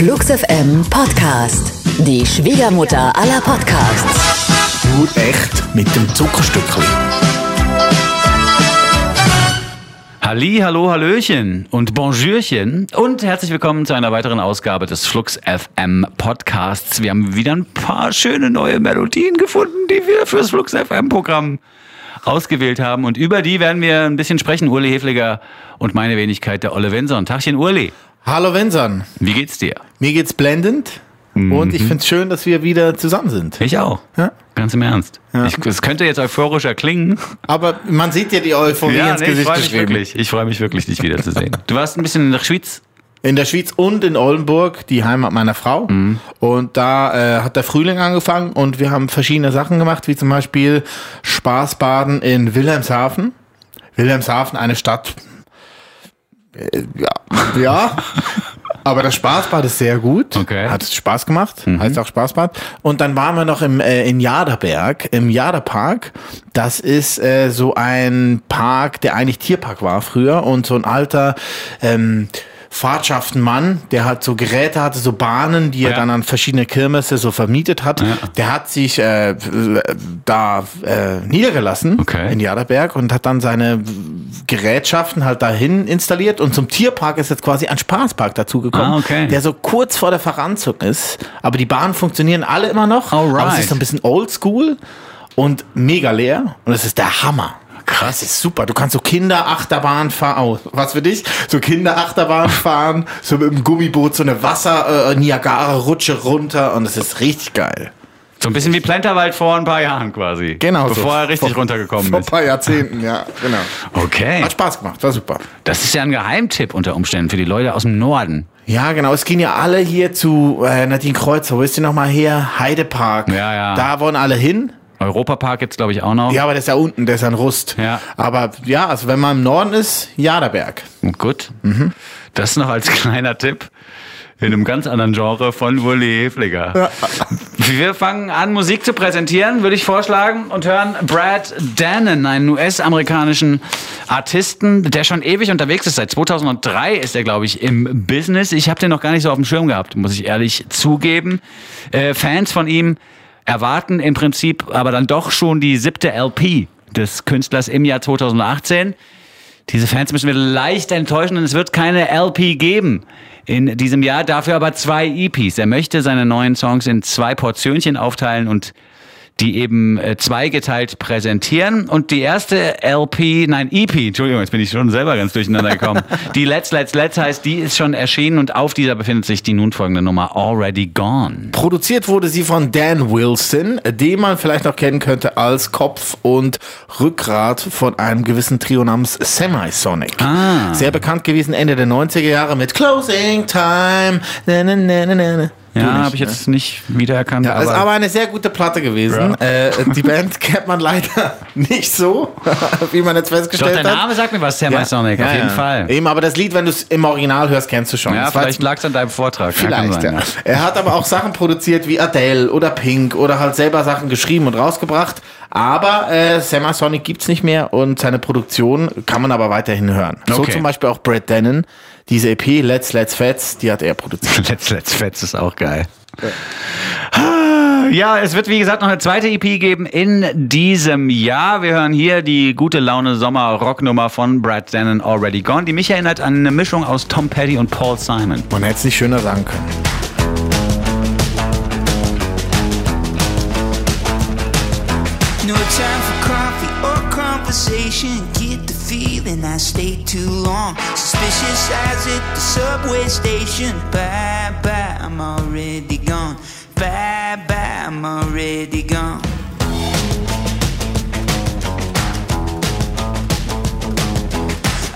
Flux FM Podcast. Die Schwiegermutter aller Podcasts. Nur echt mit dem Zuckerstückchen. Halli, hallo, hallöchen und Bonjourchen und herzlich willkommen zu einer weiteren Ausgabe des Flux FM Podcasts. Wir haben wieder ein paar schöne neue Melodien gefunden, die wir fürs Flux FM Programm ausgewählt haben und über die werden wir ein bisschen sprechen. Uli Hefliger und meine Wenigkeit, der Olle Wenson. Tagchen Uli, Hallo Vincent, wie geht's dir? mir geht's blendend und ich find's schön, dass wir wieder zusammen sind. Ich auch. Ja. Ganz im Ernst. Ich, es könnte jetzt euphorischer klingen. Aber man sieht dir die Euphorie ins ich Gesicht freue mich geschrieben. wirklich. Ich freue mich wirklich, dich wiederzusehen. Du warst ein bisschen in der Schweiz. In der Schweiz und in Oldenburg, die Heimat meiner Frau. Und da äh, hat der Frühling angefangen und wir haben verschiedene Sachen gemacht, wie zum Beispiel Spaßbaden in Wilhelmshaven. Wilhelmshaven, eine Stadt. Äh, ja, ja. Aber das Spaßbad ist sehr gut. Okay. Hat Spaß gemacht. Heißt auch Spaßbad. Und dann waren wir noch im, äh, in Jaderberg, im Jaderpark. Das ist äh, so ein Park, der eigentlich Tierpark war früher. Und so ein alter ähm, Fahrtschaftenmann, der halt so Geräte hatte, so Bahnen, die er Ja. dann an verschiedene Kirmesse so vermietet hat. Der hat sich äh, da äh, niedergelassen Okay. in Jaderberg und hat dann seine Gerätschaften halt dahin installiert und zum Tierpark ist jetzt quasi ein Spaßpark dazugekommen, Ah, okay. der so kurz vor der Verranzung ist. Aber die Bahnen funktionieren alle immer noch. Alright. Aber es ist so ein bisschen oldschool und mega leer und es ist der Hammer. Krass, ist super. Du kannst so Kinderachterbahn fahren. Oh, was für dich? So Kinderachterbahn fahren, so mit dem Gummiboot so eine Wasser äh, runter und es ist richtig geil. So ein bisschen wie Plenterwald vor ein paar Jahren quasi. Genau so. Bevor er richtig Vor- runtergekommen Vor ein ist. paar Jahrzehnten, ja, genau. Okay. Hat Spaß gemacht, war super. Das ist ja ein Geheimtipp unter Umständen für die Leute aus dem Norden. Ja, genau. Es gehen ja alle hier zu äh, Nadine Kreuzer. Wo ist die nochmal her? Heidepark. Ja, ja. Da wollen alle hin. Europapark jetzt, glaube ich, auch noch. Ja, aber der ist ja unten, der ist ja ein Rust. Ja. Aber ja, also wenn man im Norden ist, Jaderberg. Gut. Mhm. Das noch als kleiner Tipp in einem ganz anderen Genre von Wully Hefliger. Wir fangen an, Musik zu präsentieren, würde ich vorschlagen, und hören Brad Danon, einen US-amerikanischen Artisten, der schon ewig unterwegs ist. Seit 2003 ist er, glaube ich, im Business. Ich habe den noch gar nicht so auf dem Schirm gehabt, muss ich ehrlich zugeben. Äh, Fans von ihm erwarten im Prinzip aber dann doch schon die siebte LP des Künstlers im Jahr 2018. Diese Fans müssen wir leicht enttäuschen und es wird keine LP geben in diesem Jahr, dafür aber zwei EPs. Er möchte seine neuen Songs in zwei Portionchen aufteilen und die eben äh, zweigeteilt präsentieren. Und die erste LP, nein, EP, Entschuldigung, jetzt bin ich schon selber ganz durcheinander gekommen. die Let's, Let's, Let's heißt, die ist schon erschienen und auf dieser befindet sich die nun folgende Nummer Already Gone. Produziert wurde sie von Dan Wilson, den man vielleicht noch kennen könnte als Kopf und Rückgrat von einem gewissen Trio namens Semisonic. Ah. Sehr bekannt gewesen Ende der 90er Jahre mit Closing Time. Na, na, na, na, na. Ja, habe ich ne? jetzt nicht wiedererkannt. Ja, ist aber eine sehr gute Platte gewesen. Äh, die Band kennt man leider nicht so, wie man jetzt Doch, festgestellt der hat. Name sagt mir was, Semisonic, Ja, auf ja, jeden ja. Fall. Eben, aber das Lied, wenn du es im Original hörst, kennst du schon. Ja, Das vielleicht lag es an deinem Vortrag. Vielleicht, sein, ja. Er hat aber auch Sachen produziert wie Adele oder Pink oder halt selber Sachen geschrieben und rausgebracht. Aber äh, Semisonic gibt's nicht mehr und seine Produktion kann man aber weiterhin hören. So Okay. zum Beispiel auch Brad Dennen. Diese EP Let's Let's Fets, die hat er produziert. Let's Let's Fets ist auch geil. Ja, es wird wie gesagt noch eine zweite EP geben in diesem Jahr. Wir hören hier die gute Laune Sommer Rocknummer von Brad Dennen Already Gone, die mich erinnert an eine Mischung aus Tom Petty und Paul Simon. Man hätte es nicht schöner sagen können. Stayed too long. Suspicious eyes at the subway station. Bye bye, I'm already gone. Bye bye, I'm already gone.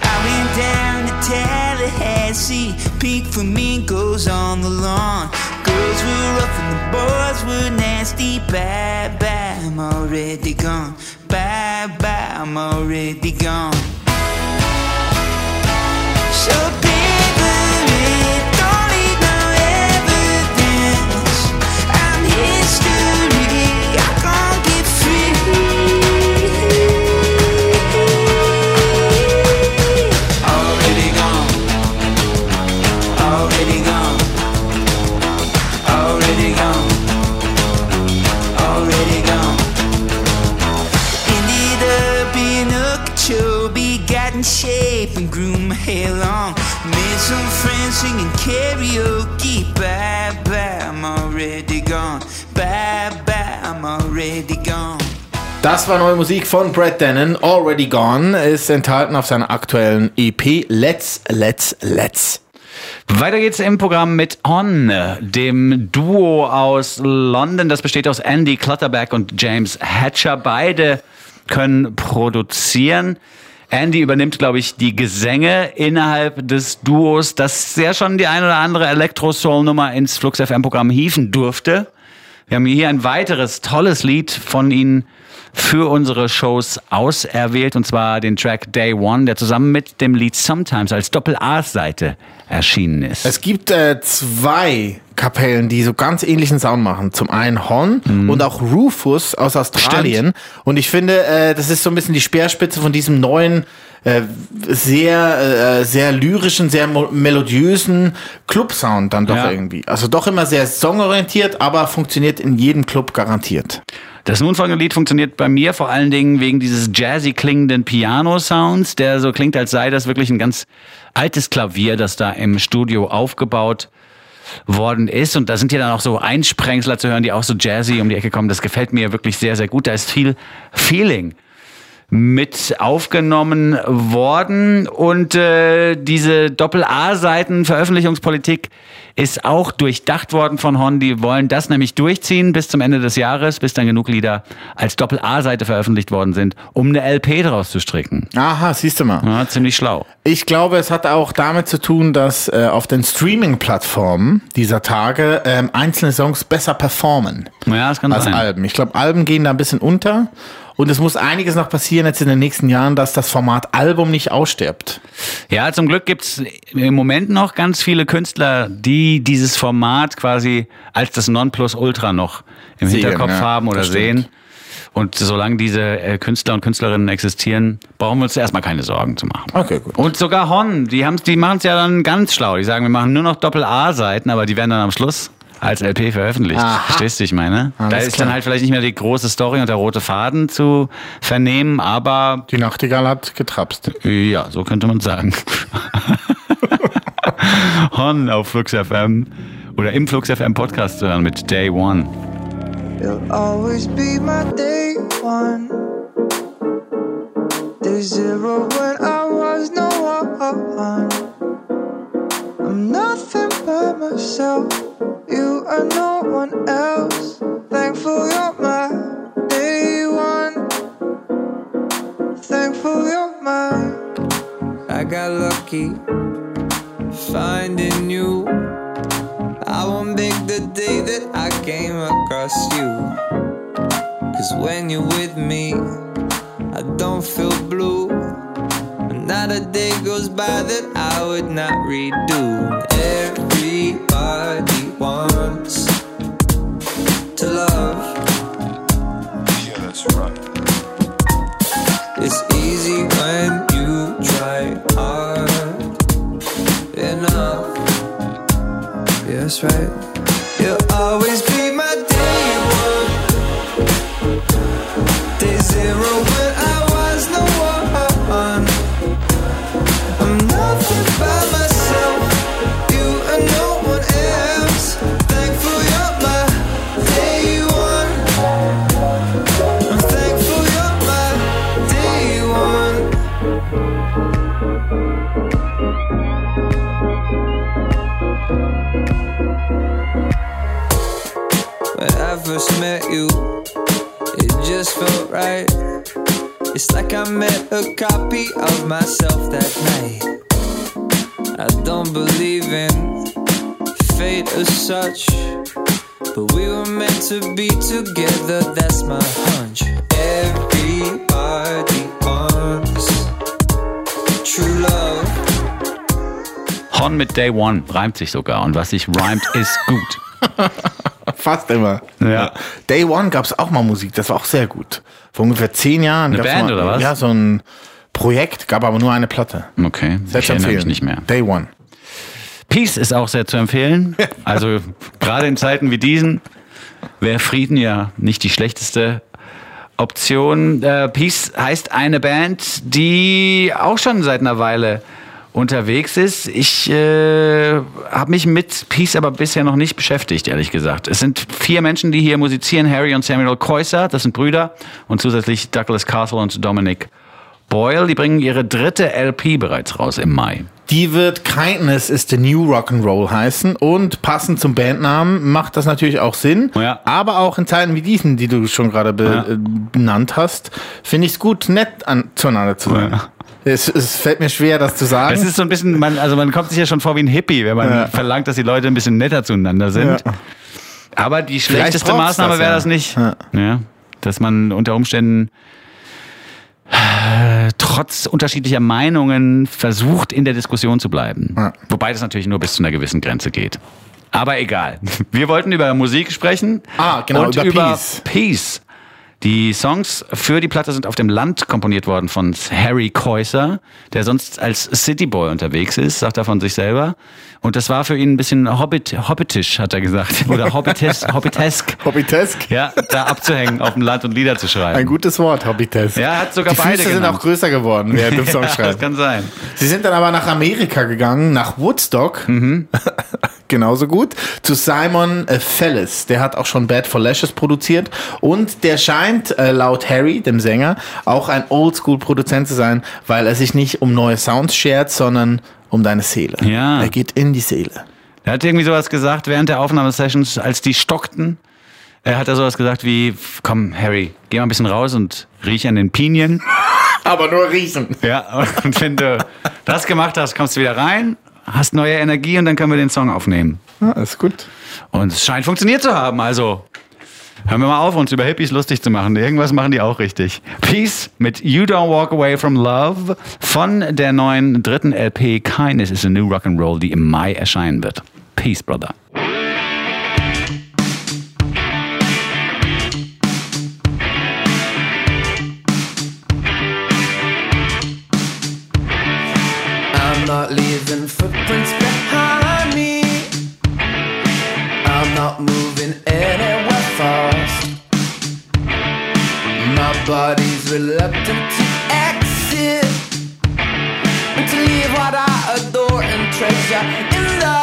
I went down to Tallahassee. Pink flamingos on the lawn. Girls were rough and the boys were nasty. Bye bye, I'm already gone. Bye bye, I'm already gone. So paper Das war neue Musik von Brad Dennen, Already Gone, ist enthalten auf seiner aktuellen EP Let's, Let's, Let's. Weiter geht's im Programm mit On, dem Duo aus London. Das besteht aus Andy Clutterback und James Hatcher. Beide können produzieren. Andy übernimmt, glaube ich, die Gesänge innerhalb des Duos, das sehr schon die ein oder andere Elektro-Soul-Nummer ins Flux FM-Programm hieven durfte. Wir haben hier ein weiteres tolles Lied von ihnen für unsere Shows auserwählt, und zwar den Track Day One, der zusammen mit dem Lied Sometimes als Doppel-A-Seite erschienen ist. Es gibt äh, zwei Kapellen, die so ganz ähnlichen Sound machen. Zum einen Hon und auch Rufus aus Australien. Und ich finde, äh, das ist so ein bisschen die Speerspitze von diesem neuen, äh, sehr, äh, sehr lyrischen, sehr melodiösen Club-Sound dann doch Ja. irgendwie. Also doch immer sehr songorientiert, aber funktioniert in jedem Club garantiert. Das nun folgende Lied funktioniert bei mir vor allen Dingen wegen dieses jazzy klingenden Piano-Sounds, der so klingt, als sei das wirklich ein ganz altes Klavier, das da im Studio aufgebaut worden ist. Und da sind ja dann auch so Einsprengsler zu hören, die auch so jazzy um die Ecke kommen. Das gefällt mir wirklich sehr, sehr gut. Da ist viel Feeling mit aufgenommen worden und äh, diese Doppel-A-Seiten-Veröffentlichungspolitik ist auch durchdacht worden von Hon. Die wollen das nämlich durchziehen bis zum Ende des Jahres, bis dann genug Lieder als Doppel-A-Seite veröffentlicht worden sind, um eine LP draus zu stricken. Aha, siehst du mal. Ja, ziemlich schlau. Ich glaube, es hat auch damit zu tun, dass äh, auf den Streaming-Plattformen dieser Tage ähm, einzelne Songs besser performen Ja, das kann als sein. Alben. Ich glaube, Alben gehen da ein bisschen unter. Und es muss einiges noch passieren jetzt in den nächsten Jahren, dass das Format Album nicht ausstirbt. Ja, zum Glück gibt's im Moment noch ganz viele Künstler, die dieses Format quasi als das Nonplusultra noch im Sehen, Hinterkopf ja, haben oder sehen. Und solange diese äh, Künstler und Künstlerinnen existieren, brauchen wir uns erstmal keine Sorgen zu machen. Okay, gut. Und sogar Hon, die, haben's- die machen es ja dann ganz schlau. Die sagen, wir machen nur noch Doppel-A-Seiten, aber die werden dann am Schluss als LP veröffentlicht. Aha. Verstehst du, ich meine? da Alles ist klar. dann halt vielleicht nicht mehr die große Story und der rote Faden zu vernehmen, aber Die Nachtigall hat getrapst. ja, so könnte man sagen. Hon auf Flux FM oder im Flux FM Podcast zu hören mit Day One. You'll always be my day one. Day zero when I was no one. I'm nothing by myself. You are no one else. Thankful you're my day one. Thankful you're my. I got lucky finding you. I won't make the day that I came across you. Cause when you're with me, I don't feel blue. A day goes by that I would not redo. Everybody wants to love. Yeah, that's right. It's easy when you try hard enough. Yeah, that's right. You'll always like I met a copy of myself that night. I don't believe in fate as such, but we were meant to be together. That's my hunch. Everybody wants true love. Hon mit Day One reimt sich sogar und was sich reimt, ist gut. Fast immer. Ja. Day One gab es auch mal Musik, das war auch sehr gut. Vor ungefähr zehn Jahren. Eine Band mal, oder was? Ja, so ein Projekt, gab aber nur eine Platte. Okay, Sehr ich erinnere mich empfehlen. nicht mehr. Day One. Peace ist auch sehr zu empfehlen. Also gerade in Zeiten wie diesen wäre Frieden ja nicht die schlechteste Option. Äh, Peace heißt eine Band, die auch schon seit einer Weile unterwegs ist. Ich äh, habe mich mit Peace aber bisher noch nicht beschäftigt, ehrlich gesagt. Es sind vier Menschen, die hier musizieren. Harry und Samuel Keuser, das sind Brüder. Und zusätzlich Douglas Castle und Dominic Boyle. Die bringen ihre dritte LP bereits raus im Mai. Die wird Kindness is the New Rock'n'Roll heißen und passend zum Bandnamen macht das natürlich auch Sinn. Ja. Aber auch in Zeiten wie diesen, die du schon gerade be Ja. äh, benannt hast, finde ich es gut, nett an, zueinander zu sein. Ja. Es, es fällt mir schwer, das zu sagen. Es ist so ein bisschen, man, also man kommt sich ja schon vor wie ein Hippie, wenn man Ja. verlangt, dass die Leute ein bisschen netter zueinander sind. Ja. Aber die schlechteste Maßnahme das, wäre das nicht. Ja. Ja. Dass man unter Umständen äh, trotz unterschiedlicher Meinungen versucht, in der Diskussion zu bleiben. Ja. Wobei das natürlich nur bis zu einer gewissen Grenze geht. Aber egal. Wir wollten über Musik sprechen. Ah, genau, und über über Peace. Peace. Die Songs für die Platte sind auf dem Land komponiert worden von Harry Keuser, der sonst als Cityboy unterwegs ist, sagt er von sich selber. Und das war für ihn ein bisschen Hobbit, hobbitisch, hat er gesagt. Oder hobbites, hobbitesk. Hobbitesk. Ja, da abzuhängen, auf dem Land und Lieder zu schreiben. Ein gutes Wort, Hobbitesk. Ja, hat sogar Die beide Füße sind genannt. auch größer geworden während dem ja, das Songschreiben. kann sein. Sie sind dann aber nach Amerika gegangen, nach Woodstock. Mhm. Genauso gut. Zu Simon äh, Fellis. Der hat auch schon Bad for Lashes produziert. Und der scheint, äh, laut Harry, dem Sänger, auch ein Oldschool-Produzent zu sein, weil er sich nicht um neue Sounds schert, sondern um deine Seele. Ja. Er geht in die Seele. Er hat irgendwie sowas gesagt während der Aufnahmesessions, als die stockten. Er hat er sowas gesagt wie, komm Harry, geh mal ein bisschen raus und riech an den Pinien. Aber nur riechen. Ja, und wenn du das gemacht hast, kommst du wieder rein, hast neue Energie und dann können wir den Song aufnehmen. Ja, ist gut. Und es scheint funktioniert zu haben, also hören wir mal auf, uns über Hippies lustig zu machen. Irgendwas machen die auch richtig. Peace mit You Don't Walk Away From Love von der neuen dritten LP Kindness is a New Rock'n'Roll, die im Mai erscheinen wird. Peace, Brother. Leaving footprints behind me. I'm not moving anywhere fast. My body's reluctant to exit. And to leave what I adore and treasure in the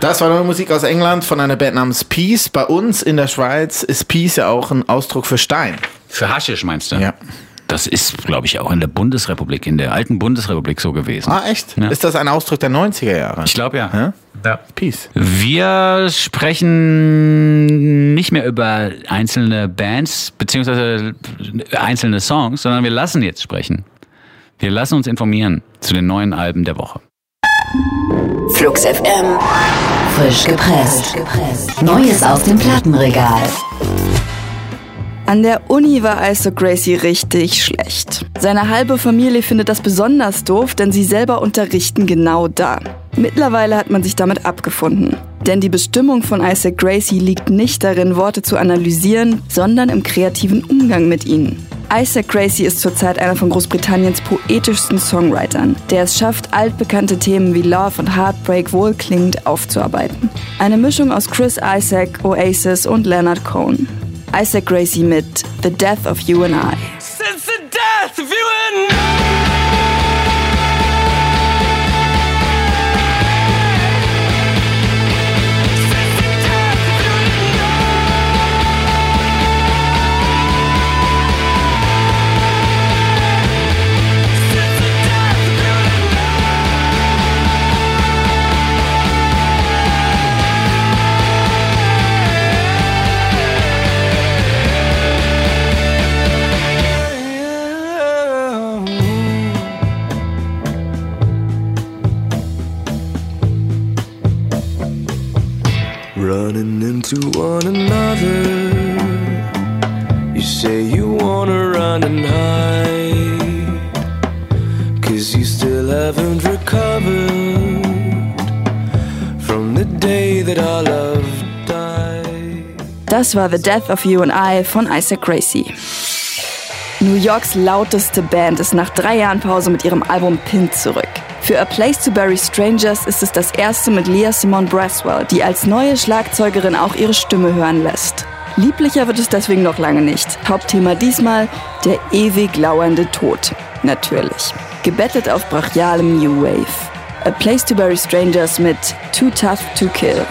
Das war neue Musik aus England von einer Band namens Peace. Bei uns in der Schweiz ist Peace ja auch ein Ausdruck für Stein. Für Haschisch meinst du? Ja. Das ist, glaube ich, auch in der Bundesrepublik, in der alten Bundesrepublik so gewesen. Ah, echt? Ja. Ist das ein Ausdruck der 90er Jahre? Ich glaube ja. Ja? ja. Peace. Wir sprechen nicht mehr über einzelne Bands beziehungsweise einzelne Songs, sondern wir lassen jetzt sprechen. Wir lassen uns informieren zu den neuen Alben der Woche. Flux FM. Frisch gepresst. Neues aus dem Plattenregal. An der Uni war Isaac Gracie richtig schlecht. Seine halbe Familie findet das besonders doof, denn sie selber unterrichten genau da. Mittlerweile hat man sich damit abgefunden. Denn die Bestimmung von Isaac Gracie liegt nicht darin, Worte zu analysieren, sondern im kreativen Umgang mit ihnen. Isaac Gracie ist zurzeit einer von Großbritanniens poetischsten Songwritern, der es schafft, altbekannte Themen wie Love und Heartbreak wohlklingend aufzuarbeiten. Eine Mischung aus Chris Isaac, Oasis und Leonard Cohen. Isaac Gracie mit The Death of You and I. running into one another. You say you wanna run and hide, cause you still haven't recovered from the day that our love died. Das war The Death of You and I von Isaac Gracie. New Yorks lauteste Band ist nach drei Jahren Pause mit ihrem Album Pin zurück. Für A Place to Bury Strangers ist es das erste mit Leah Simone Braswell, die als neue Schlagzeugerin auch ihre Stimme hören lässt. Lieblicher wird es deswegen noch lange nicht. Hauptthema diesmal der ewig lauernde Tod. Natürlich. Gebettet auf brachialem New Wave. A Place to Bury Strangers mit Too Tough to Kill.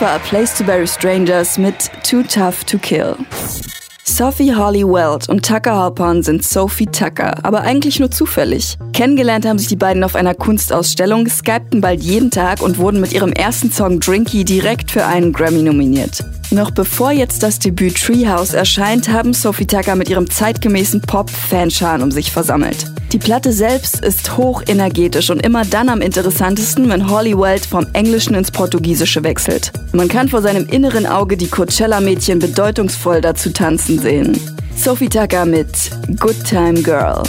War A Place to Bury Strangers mit Too Tough to Kill. Sophie Holly Weld und Tucker Halpern sind Sophie Tucker, aber eigentlich nur zufällig. Kennengelernt haben sich die beiden auf einer Kunstausstellung, skypten bald jeden Tag und wurden mit ihrem ersten Song Drinky direkt für einen Grammy nominiert. Noch bevor jetzt das Debüt Treehouse erscheint, haben Sophie Tucker mit ihrem zeitgemäßen Pop Fanscharen um sich versammelt. Die Platte selbst ist hochenergetisch und immer dann am interessantesten, wenn Holly Weld vom Englischen ins Portugiesische wechselt. Man kann vor seinem inneren Auge die Coachella-Mädchen bedeutungsvoll dazu tanzen sehen. Sophie Tucker mit Good Time Girl.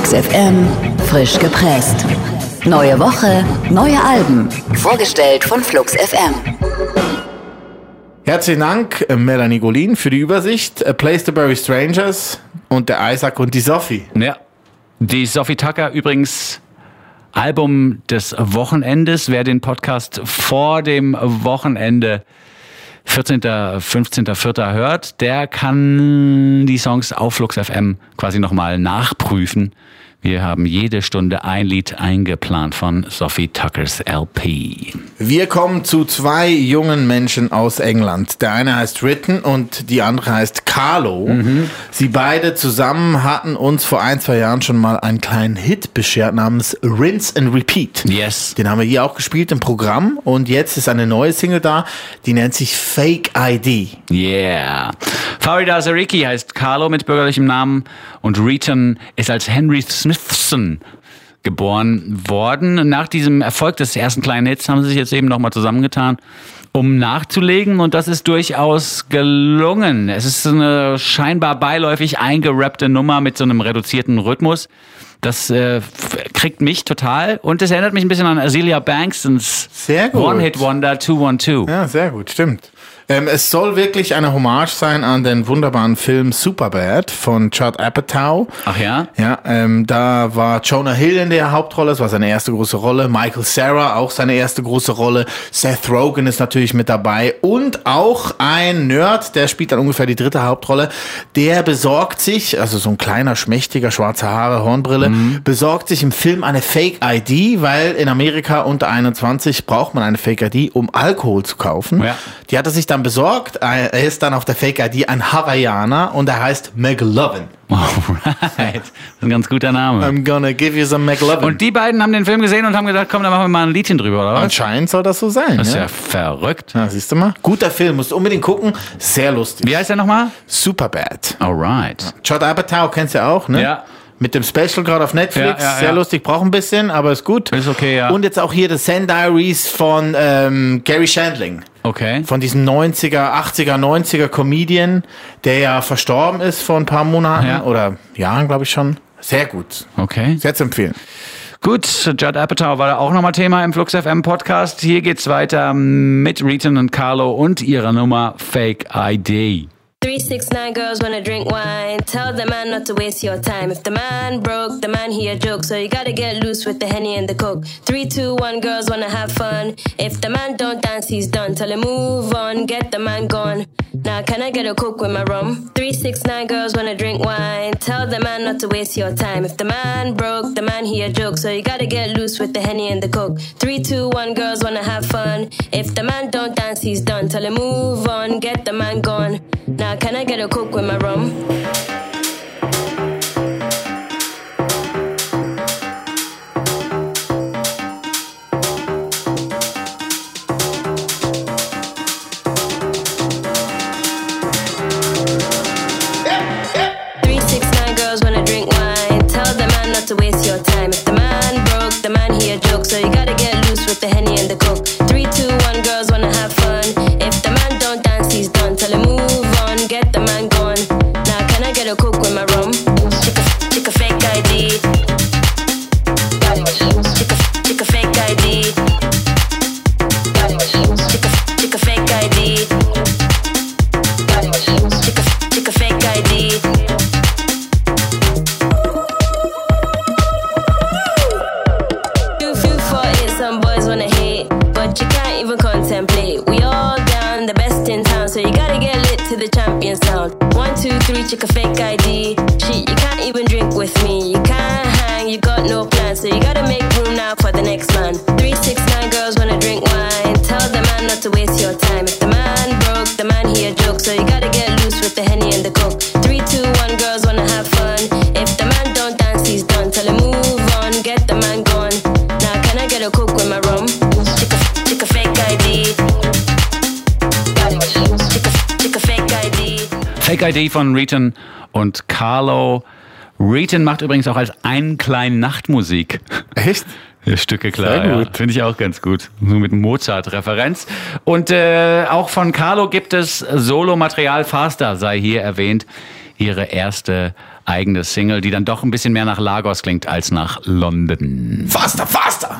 Flux FM, frisch gepresst. Neue Woche, neue Alben. Vorgestellt von Flux FM. Herzlichen Dank, äh, Melanie Golin, für die Übersicht. A Place to Bury Strangers und der Isaac und die Sophie. Ja. Die Sophie Tucker übrigens Album des Wochenendes. Wer den Podcast vor dem Wochenende 14., 15., 4. hört, der kann die Songs auf Flux FM quasi nochmal nachprüfen. Wir haben jede Stunde ein Lied eingeplant von Sophie Tuckers LP. Wir kommen zu zwei jungen Menschen aus England. Der eine heißt Ritten und die andere heißt Carlo. Sie beide zusammen hatten uns vor ein, zwei Jahren schon mal einen kleinen Hit beschert namens Rinse and Repeat. Yes. Den haben wir hier auch gespielt im Programm und jetzt ist eine neue Single da, die nennt sich Fake ID. Yeah. Farida Zariki heißt Carlo mit bürgerlichem Namen und Reeton ist als Henry Smithson geboren worden. Nach diesem Erfolg des ersten kleinen Hits haben sie sich jetzt eben nochmal zusammengetan, um nachzulegen und das ist durchaus gelungen. Es ist eine scheinbar beiläufig eingerappte Nummer mit so einem reduzierten Rhythmus. Das äh, kriegt mich total und es erinnert mich ein bisschen an Azealia Banksons. One-Hit-Wonder 212. Ja, sehr gut, stimmt. Ähm, es soll wirklich eine Hommage sein an den wunderbaren Film Superbad von Judd Apatow. Ach ja? Ja, ähm, da war Jonah Hill in der Hauptrolle, das war seine erste große Rolle. Michael Sarah auch seine erste große Rolle. Seth Rogen ist natürlich mit dabei und auch ein Nerd, der spielt dann ungefähr die dritte Hauptrolle. Der besorgt sich, also so ein kleiner, schmächtiger, schwarze Haare, Hornbrille, besorgt sich im Film eine Fake-ID, weil in Amerika unter 21 braucht man eine Fake-ID, um Alkohol zu kaufen. Ja. Die hat er sich dann besorgt. Er ist dann auf der Fake-ID ein Hawaiianer und er heißt McLovin. Alright. Das ist ein ganz guter Name. I'm gonna give you some McLovin. Und die beiden haben den Film gesehen und haben gedacht, komm, dann machen wir mal ein Liedchen drüber, oder was? Anscheinend soll das so sein. Das ist ja. ja verrückt. Ja, siehst du mal? Guter Film, musst du unbedingt gucken. Sehr lustig. Wie heißt der nochmal? Superbad. Alright. Judd Apatow kennst du ja auch, ne? Ja. Mit dem Special gerade auf Netflix. Ja, ja, Sehr lustig, braucht ein bisschen, aber ist gut. Ist okay, ja. Und jetzt auch hier das Zen Diaries von ähm, Gary Shandling. Okay. Von diesem 90er, 80er, 90er Comedian, der ja verstorben ist vor ein paar Monaten oder Jahren, glaube ich schon. Sehr gut. Okay. Sehr zu empfehlen. Gut, Judd Apatow war auch nochmal Thema im Flux FM Podcast. Hier geht's weiter mit Reton und Carlo und ihrer Nummer Fake ID. Three, six, nine girls wanna drink wine. Tell the man not to waste your time. If the man broke, the man he a joke. So you gotta get loose with the henny and the coke. Three, two, one, girls wanna have fun. If the man don't dance, he's done. Tell him move on, get the man gone. Now can I get a coke with my rum? Three, six, nine girls wanna drink wine. Tell the man not to waste your time. If the man broke, the man he a joke. So you gotta get loose with the henny and the coke. Three, two, one, girls wanna have fun. If the man don't dance, he's done. Tell him move on, get the man gone. Now can I get a coke with my rum? To waste your time. If the man broke, the man he a joke. So you gotta Fake ID von Reton und Carlo. Reton macht übrigens auch als einen kleinen Nachtmusik. Echt? Ja, Stücke klar, ja. finde ich auch ganz gut. So mit Mozart-Referenz. Und äh, auch von Carlo gibt es Solo-Material. Faster sei hier erwähnt. Ihre erste eigene Single, die dann doch ein bisschen mehr nach Lagos klingt als nach London. Faster, faster!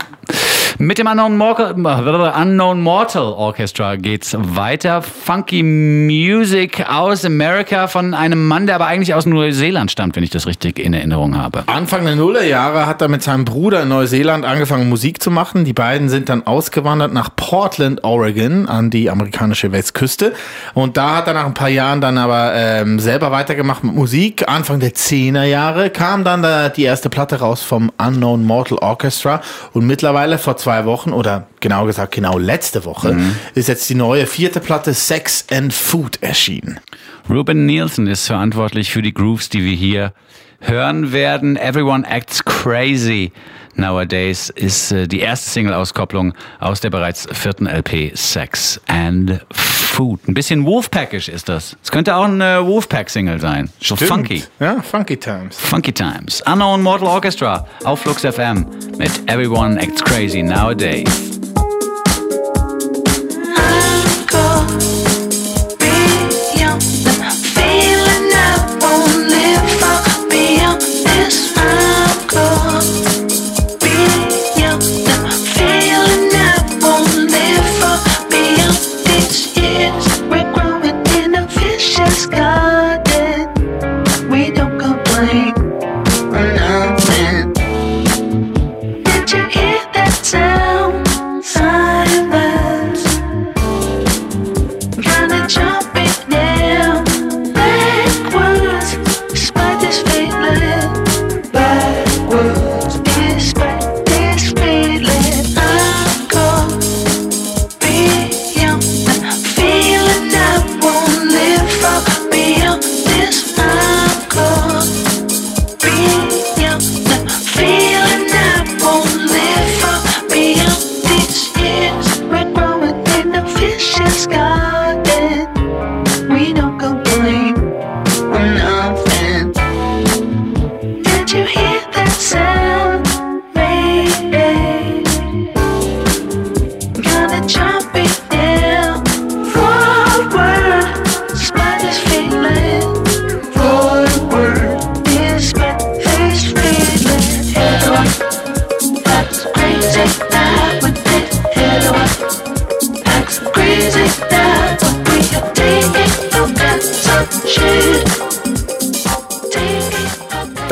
Mit dem Unknown Mortal, Unknown Mortal Orchestra geht's weiter. Funky Music aus Amerika von einem Mann, der aber eigentlich aus Neuseeland stammt, wenn ich das richtig in Erinnerung habe. Anfang der Nullerjahre hat er mit seinem Bruder in Neuseeland angefangen, Musik zu machen. Die beiden sind dann ausgewandert nach Portland, Oregon, an die amerikanische Westküste. Und da hat er nach ein paar Jahren dann aber ähm, selber weitergemacht mit Musik. Anfang der 10er Jahre kam dann da die erste Platte raus vom Unknown Mortal Orchestra. Und mittlerweile vor zwei Wochen, oder genau gesagt genau letzte Woche, ist jetzt die neue vierte Platte Sex and Food erschienen. Ruben Nielsen ist verantwortlich für die Grooves, die wir hier hören werden. Everyone Acts Crazy Nowadays ist äh, die erste Single-Auskopplung aus der bereits vierten LP Sex and Food. Ein bisschen Wolfpackisch ist das. Es könnte auch eine Wolfpack-Single sein. So funky. Ja, Funky Times. Funky Times. Unknown Mortal Orchestra auf Flux FM mit Everyone Acts Crazy Nowadays.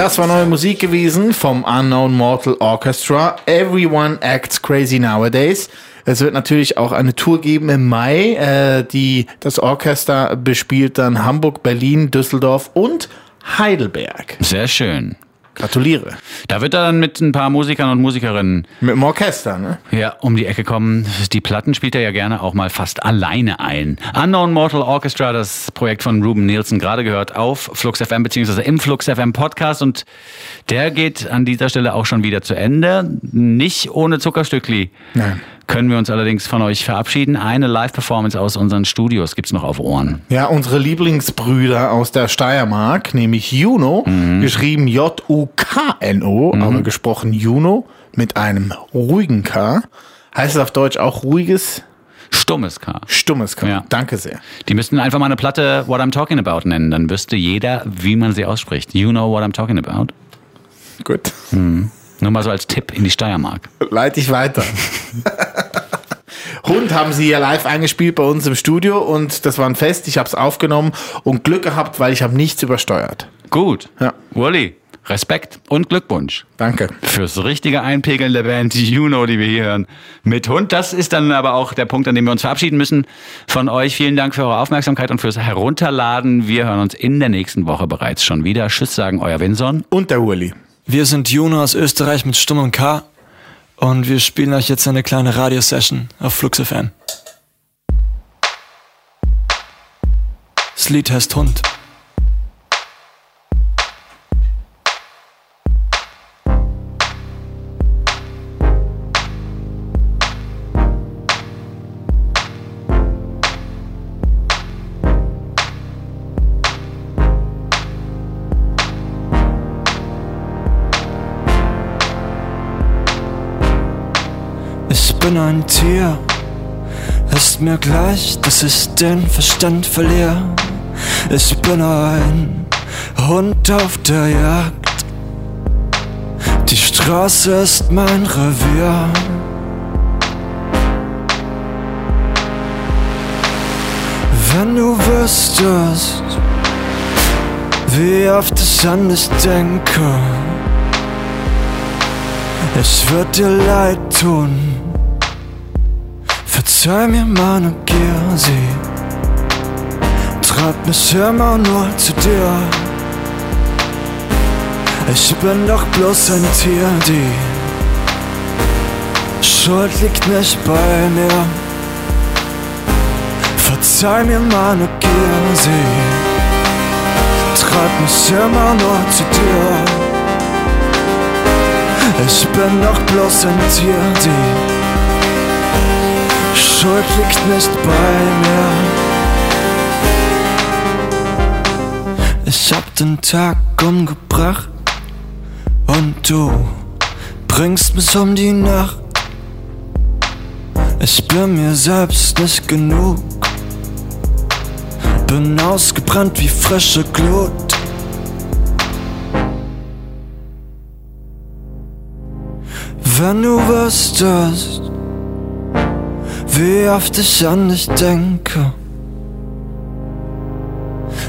Das war neue Musik gewesen vom Unknown Mortal Orchestra. Everyone acts crazy nowadays. Es wird natürlich auch eine Tour geben im Mai. Äh, die, das Orchester bespielt dann Hamburg, Berlin, Düsseldorf und Heidelberg. Sehr schön. Gratuliere. Da wird er dann mit ein paar Musikern und Musikerinnen Mit dem Orchester, ne? ja, um die Ecke kommen. Die Platten spielt er ja gerne auch mal fast alleine ein. Unknown Mortal Orchestra, das Projekt von Ruben Nielsen, gerade gehört auf Flux FM beziehungsweise im Flux FM Podcast und der geht an dieser Stelle auch schon wieder zu Ende. Nicht ohne Zuckerstückli. Nein. Können wir uns allerdings von euch verabschieden. Eine Live-Performance aus unseren Studios gibt's noch auf Ohren. Ja, unsere Lieblingsbrüder aus der Steiermark, nämlich Juno, geschrieben J-U-K-N-O, aber gesprochen Juno mit einem ruhigen K. Heißt es auf Deutsch auch ruhiges, Stummes K. stummes K? Ja. Danke sehr. Die müssten einfach mal eine Platte What I'm Talking About nennen. Dann wüsste jeder, wie man sie ausspricht. You know what I'm talking about? Gut. Nur mal so als Tipp in die Steiermark. Leite ich weiter. Hund haben sie ja live eingespielt bei uns im Studio und das war ein Fest. Ich habe es aufgenommen und Glück gehabt, weil ich habe nichts übersteuert. Gut. Ja. Wally, Respekt und Glückwunsch. Danke. Fürs richtige Einpegeln der Band You Know, die wir hier hören. Mit Hund. Das ist dann aber auch der Punkt, an dem wir uns verabschieden müssen von euch. Vielen Dank für eure Aufmerksamkeit und fürs Herunterladen. Wir hören uns in der nächsten Woche bereits schon wieder. Tschüss sagen euer Winson. Und der Uli. Wir sind Juno aus Österreich mit stummem K und wir spielen euch jetzt eine kleine Radiosession auf Flux FM. Das Lied heißt Hund. Ein Tier, ist mir gleich, dass ich den Verstand verliere. Ich bin ein Hund auf der Jagd. Die Straße ist mein Revier. Wenn du wüsstest, wie oft ich an dich denke, ich würd dir leid tun. Verzeih mir meine Gier, sie treibt mich immer nur zu dir. Ich bin doch bloß ein Tier, die Schuld liegt nicht bei mir. Verzeih mir meine Gier, sie treibt mich immer nur zu dir. Ich bin doch bloß ein Tier, die Schuld liegt nicht bei mir. Ich hab den Tag umgebracht und du bringst mich um die Nacht. Ich bin mir selbst nicht genug. Bin ausgebrannt wie frische Glut. Wenn du wüsstest, wie oft ich an dich denke,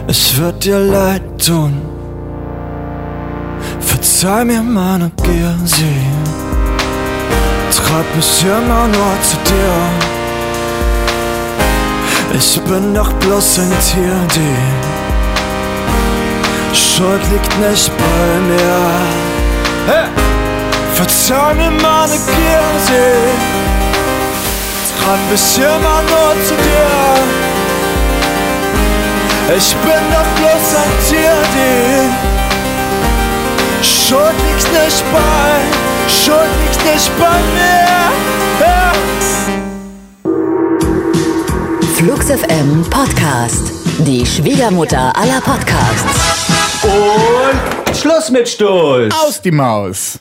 ich würd dir leid tun. Verzeih mir meine Gier, sie treibt mich immer nur zu dir. Ich bin doch bloß ein Tier, die Schuld liegt nicht bei mir. Hey! Verzeih mir meine Gier, sie treibt mich immer nur zu dir. Ich bin doch bloß ein Tier, die Schuld liegt nicht bei, Schuld liegt nicht bei mir. Ja. Flux FM Podcast. Die Schwiegermutter aller Podcasts. Und Schluss mit Stolz. Aus die Maus.